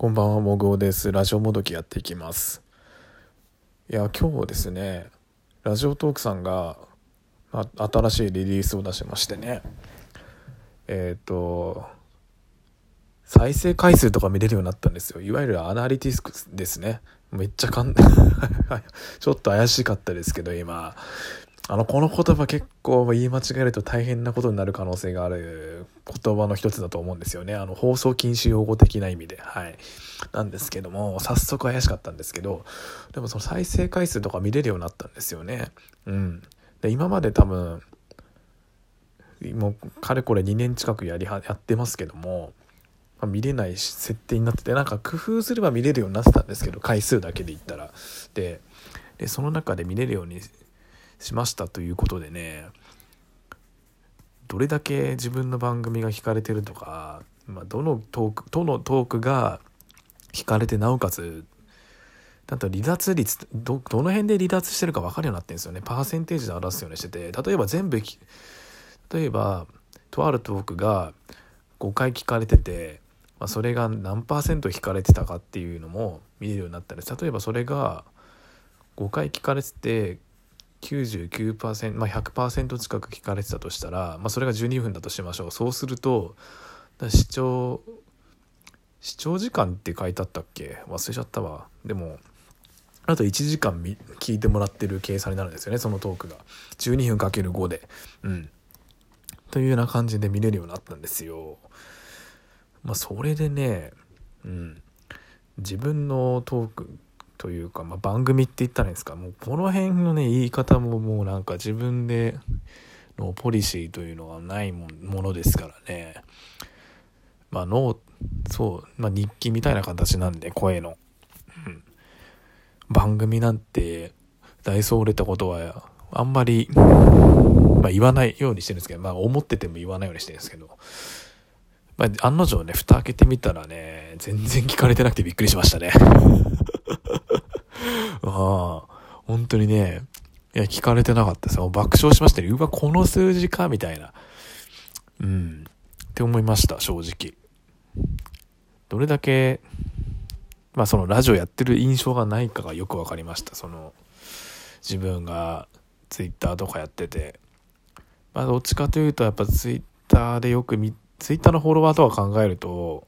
こんばんは、もぐおです。ラジオもどきやっていきます。いや、今日ですね、ラジオトークさんが、あ、新しいリリースを出しましてね、えっ、ー、と、再生回数とか見れるようになったんですよ。いわゆるアナリティスクですね。めっちゃかん、ちょっと怪しかったですけど、今。あの、この言葉結構言い間違えると大変なことになる可能性がある言葉の一つだと思うんですよね。あの、放送禁止用語的な意味で。はい。なんですけども、早速怪しかったんですけど、でもその再生回数とか見れるようになったんですよね。うん。で、今まで多分、もう、かれこれ2年近くやりは、やってますけども、ま、見れない設定になってて、なんか工夫すれば見れるようになってたんですけど、回数だけで言ったら。で、でその中で見れるようにしましたということでねどれだけ自分の番組が聞かれてるとか、まあ、どのトークどのトークが聞かれてなおかつだと離脱率どどの辺で離脱してるか分かるようになってるんですよね。パーセンテージで表すようにしてて例えば全部例えばとあるトークが5回聞かれてて、まあ、それが何パーセント聞かれてたかっていうのも見れるようになったり例えばそれが5回聞かれてて99%、まあ、100%近く聞かれてたとしたら、まあ、それが12分だとしましょうそうすると視聴視聴時間って書いてあったっけ？忘れちゃったわ。でもあと1時間聞いてもらってる計算になるんですよねそのトークが。12分かける5で。うん。というような感じで見れるようになったんですよ。まあそれでねうん。自分のトークというか、まあ、番組って言ったらいいんですか？もうこの辺のね言い方ももうなんか自分でのポリシーというのはないものですからね。まあノそう、まあ、日記みたいな形なんで声の、うん、番組なんてダイソー売れたことはあんまり、まあ、言わないようにしてるんですけど、まあ、思ってても言わないようにしてるんですけど、まあ、案の定ね、蓋開けてみたらね、全然聞かれてなくてびっくりしましたね。ああ、本当にね、いや、聞かれてなかったです。爆笑しましたね。うわ、この数字か、みたいな。うん。って思いました、正直。どれだけ、まあそのラジオやってる印象がないかがよく分かりました。その、自分がツイッターとかやってて。まあどっちかというと、やっぱツイッターでよく見、ツイッターのフォロワーとか考えると、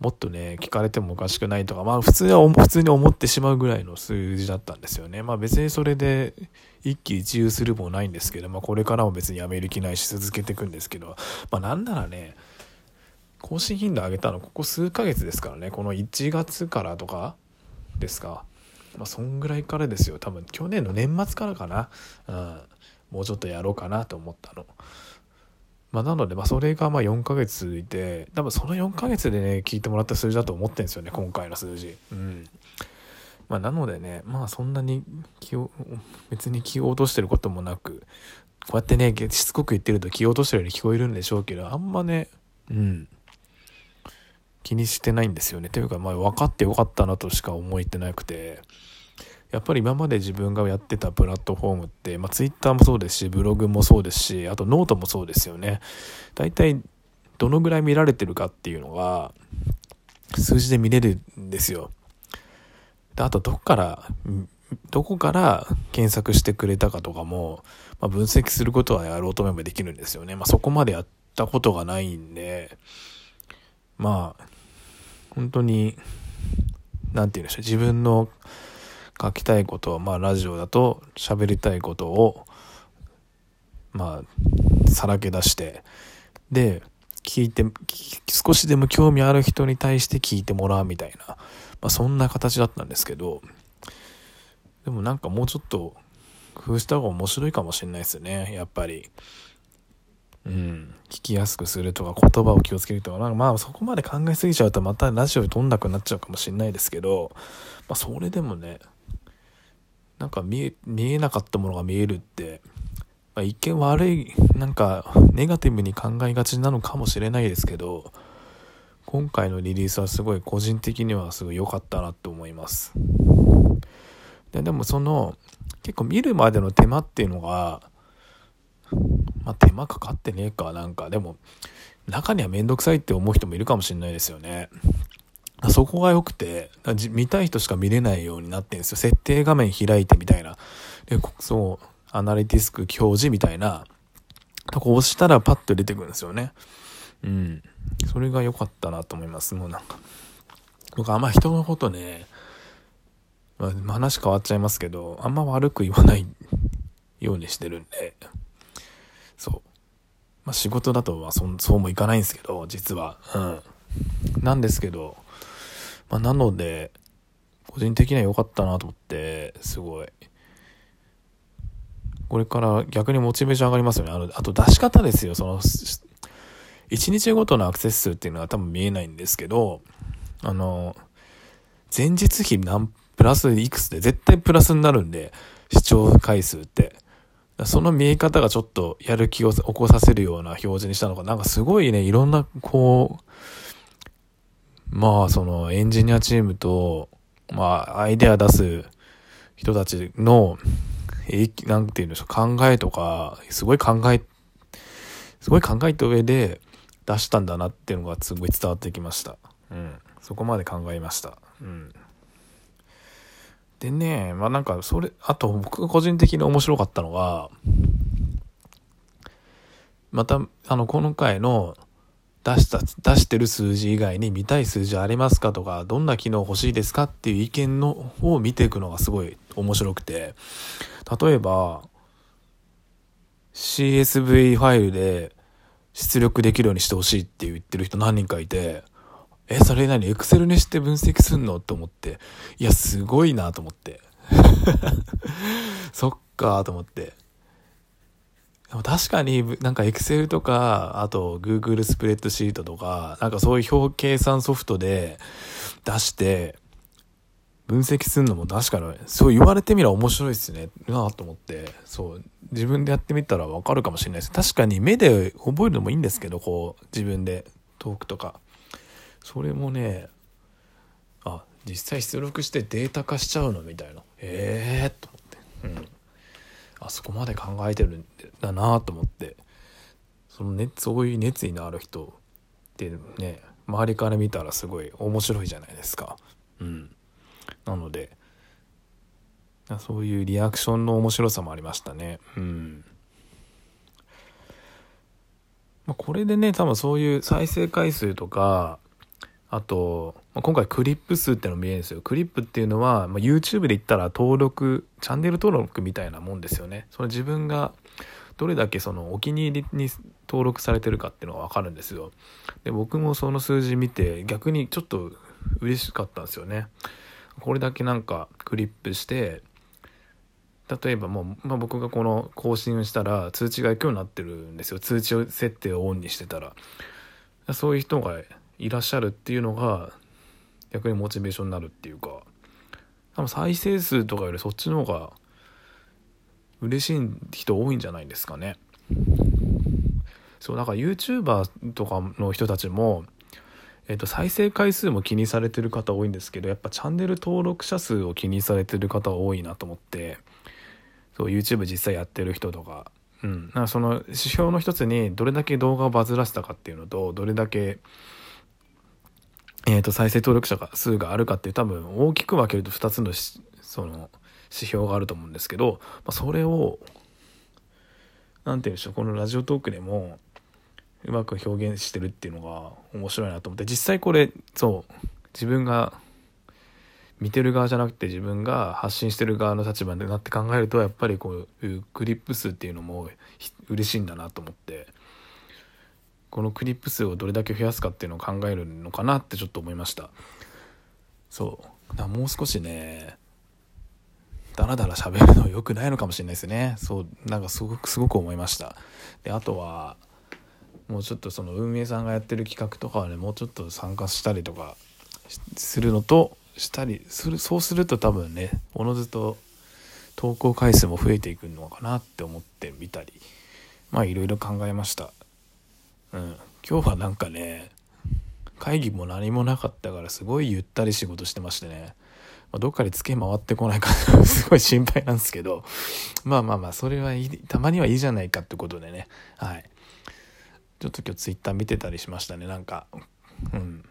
もっとね、聞かれてもおかしくないとか、まあ普通は、普通に思ってしまうぐらいの数字だったんですよね。まあ別にそれで一喜一憂するもないんですけど、まあこれからも別にやめる気ないし続けていくんですけど、まあなんならね、更新頻度上げたのここ数ヶ月ですからね、この1月からとかですか。まあそんぐらいからですよ。多分去年の年末からかな。うん。もうちょっとやろうかなと思ったの。まあ、なので、まあ、それがまあ4ヶ月続いて、多分その4ヶ月でね、聞いてもらった数字だと思ってるんですよね、今回の数字。うん。まあ、なのでね、まあ、そんなに気を、別に気を落としてることもなく、こうやってね、しつこく言ってると気を落としてるように聞こえるんでしょうけど、あんまね、うん。気にしてないんですよね。というか、まあ、分かってよかったなとしか思えてなくて、やっぱり今まで自分がやってたプラットフォームって、まあ、Twitter もそうですし、ブログもそうですし、あとノートもそうですよね。大体、どのぐらい見られてるかっていうのが、数字で見れるんですよ。であと、どこから、どこから検索してくれたかとかも、まあ、分析することはやろうと思えばできるんですよね。まあ、そこまでやったことがないんで、まあ、本当に、なんて言うんでしょう、自分の書きたいことを、まあ、ラジオだと喋りたいことを、まあ、さらけ出して、で、聞いて、少しでも興味ある人に対して聞いてもらうみたいな、まあ、そんな形だったんですけど、でもなんかもうちょっと工夫した方が面白いかもしれないですよね、やっぱり。うん、聞きやすくするとか言葉を気をつけるとか、なんかまあそこまで考えすぎちゃうとまたラジオに飛んなくなっちゃうかもしれないですけど、まあそれでもね、なんか見え見えなかったものが見えるって、まあ、一見悪いなんかネガティブに考えがちなのかもしれないですけど今回のリリースはすごい個人的にはすごい良かったなと思います。ででもその結構見るまでの手間っていうのがまあ手間かかってねえかなんか。でも中にはめんどくさいって思う人もいるかもしれないですよね。そこが良くて、見たい人しか見れないようになってるんですよ。設定画面開いてみたいな。で、そう、アナリティスク表示みたいな、とこ押したらパッと出てくるんですよね。うん。それが良かったなと思います。もうなんか。僕あんま人のことね、まあ、話変わっちゃいますけど、あんま悪く言わないようにしてるんで、そう。まあ、仕事だとはそそうもいかないんですけど、実は。うん。なんですけど、まあ、なので、個人的には良かったなと思って、すごい。これから逆にモチベーション上がりますよね。あの、あと出し方ですよ。その、1日ごとのアクセス数っていうのは多分見えないんですけど、あの、前日比何、プラスいくつで絶対プラスになるんで、視聴回数って。その見え方がちょっとやる気を起こさせるような表示にしたのか、なんかすごいね、いろんな、こう、まあ、そのエンジニアチームと、まあ、アイデア出す人たちのえなんて言うんでしょう、考えとか、すごい考え、すごい考えた上で出したんだなっていうのがすごい伝わってきました。うん。そこまで考えました。うん。でね、まあなんか、それ、あと僕個人的に面白かったのが、また、あの、この回の、出した、出してる数字以外に見たい数字ありますかとか、どんな機能欲しいですかっていう意見の方を見ていくのがすごい面白くて、例えば、CSV ファイルで出力できるようにしてほしいって言ってる人何人かいて、え、それ何？エクセルにして分析すんの？と思って。いや、すごいなと思って。そっかと思って。でも確かになんか Excel とか、あと Google スプレッドシートとか、なんかそういう表計算ソフトで出して、分析するのも確かに、そう言われてみれば面白いですね、なと思って、そう、自分でやってみたらわかるかもしれないです。確かに目で覚えるのもいいんですけど、こう、自分でトークとか。それもね、あ、実際出力してデータ化しちゃうのみたいな。ええー、と。そこまで考えてるんだなと思ってその、ね、そういう熱意のある人ってね周りから見たらすごい面白いじゃないですか。うん、なのでそういうリアクションの面白さもありましたね。うんまあ、これでね多分そういう再生回数とかあと、まあ、今回クリップ数ってのも見えるんですよ。クリップっていうのは、まあ、YouTube で言ったら登録、チャンネル登録みたいなもんですよね。その自分がどれだけそのお気に入りに登録されてるかっていうのがわかるんですよ。で、僕もその数字見て逆にちょっと嬉しかったんですよね。これだけなんかクリップして、例えばもう、まあ、僕がこの更新をしたら通知が行くようになってるんですよ。通知設定をオンにしてたら。そういう人がいらっしゃるっていうのが逆にモチベーションになるっていうか多分再生数とかよりそっちの方が嬉しい人多いんじゃないですかね。そうだか YouTuber とかの人たちもえっと、再生回数も気にされてる方多いんですけどやっぱチャンネル登録者数を気にされてる方多いなと思ってそう YouTube 実際やってる人とかうん。なんかその指標の一つにどれだけ動画をバズらせたかっていうのとどれだけえ、ー、と、再生登録者が数があるかっていう多分大きく分けると2つのその指標があると思うんですけど、まあ、それを、何て言うんでしょう、このラジオトークでもうまく表現してるっていうのが面白いなと思って、実際これ、そう、自分が見てる側じゃなくて自分が発信してる側の立場になって考えるとやっぱりこういうクリップ数っていうのも嬉しいんだなと思って。このクリップ数をどれだけ増やすかっていうのを考えるのかなってちょっと思いました。そう。だもう少しねダラダラ喋るの良くないのかもしれないですね。そうなんかすごくすごく思いました。であとはもうちょっとその運営さんがやってる企画とかはねもうちょっと参加したりとかするのとしたりするそうすると多分ねおのずと投稿回数も増えていくのかなって思ってみたりまあいろいろ考えました。うん、今日はなんかね会議も何もなかったからすごいゆったり仕事してましてね、まあ、どっかでツケ回ってこないかすごい心配なんですけど。まあまあまあそれはいいたまにはいいじゃないかってことでね。はい。ちょっと今日ツイッター見てたりしましたね。なんかうん。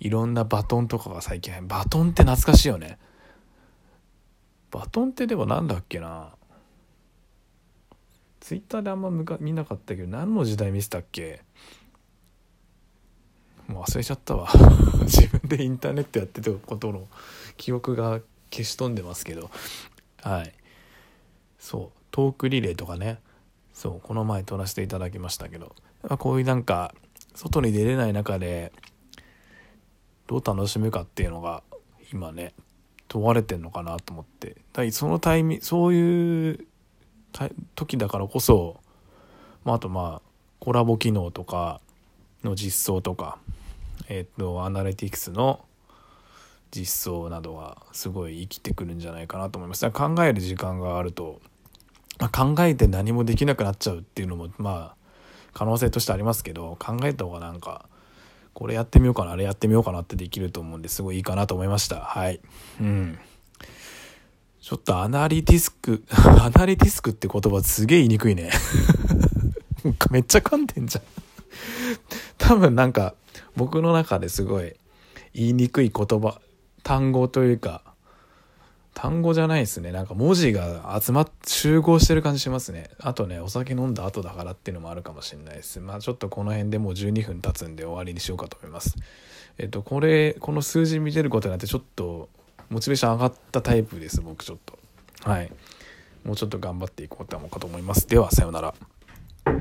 いろんなバトンとかが最近バトンって懐かしいよね。バトンってでもなんだっけな。ツイッターであんま見なかったけど何の時代見せたっけ？もう忘れちゃったわ。自分でインターネットやってたことの記憶が消し飛んでますけど。はい。そう。トークリレーとかね。そう。この前撮らせていただきましたけど。こういうなんか外に出れない中でどう楽しむかっていうのが今ね問われてんのかなと思って。だそのタイミングそういう時だからこそ、まあ、あとまあコラボ機能とかの実装とかえっ、ー、とアナリティクスの実装などはすごい生きてくるんじゃないかなと思います。考える時間があると、まあ、考えて何もできなくなっちゃうっていうのもまあ可能性としてありますけど考えた方がなんかこれやってみようかなあれやってみようかなってできると思うんですごいいいかなと思いました。はい。うん。ちょっとアナリティスク アナリティスクって言葉すげえ言いにくいね。めっちゃ噛んでんじゃん。多分なんか僕の中ですごい言いにくい言葉単語というか単語じゃないですね。なんか文字が集まっ集合してる感じしますね。あとねお酒飲んだ後だからっていうのもあるかもしれないです。まあちょっとこの辺でもう12分経つんで終わりにしようかと思います。えっとこれこの数字見てることになってちょっとモチベーション上がったタイプです僕ちょっと。はい。もうちょっと頑張っていこうと思うかと思います。ではさようなら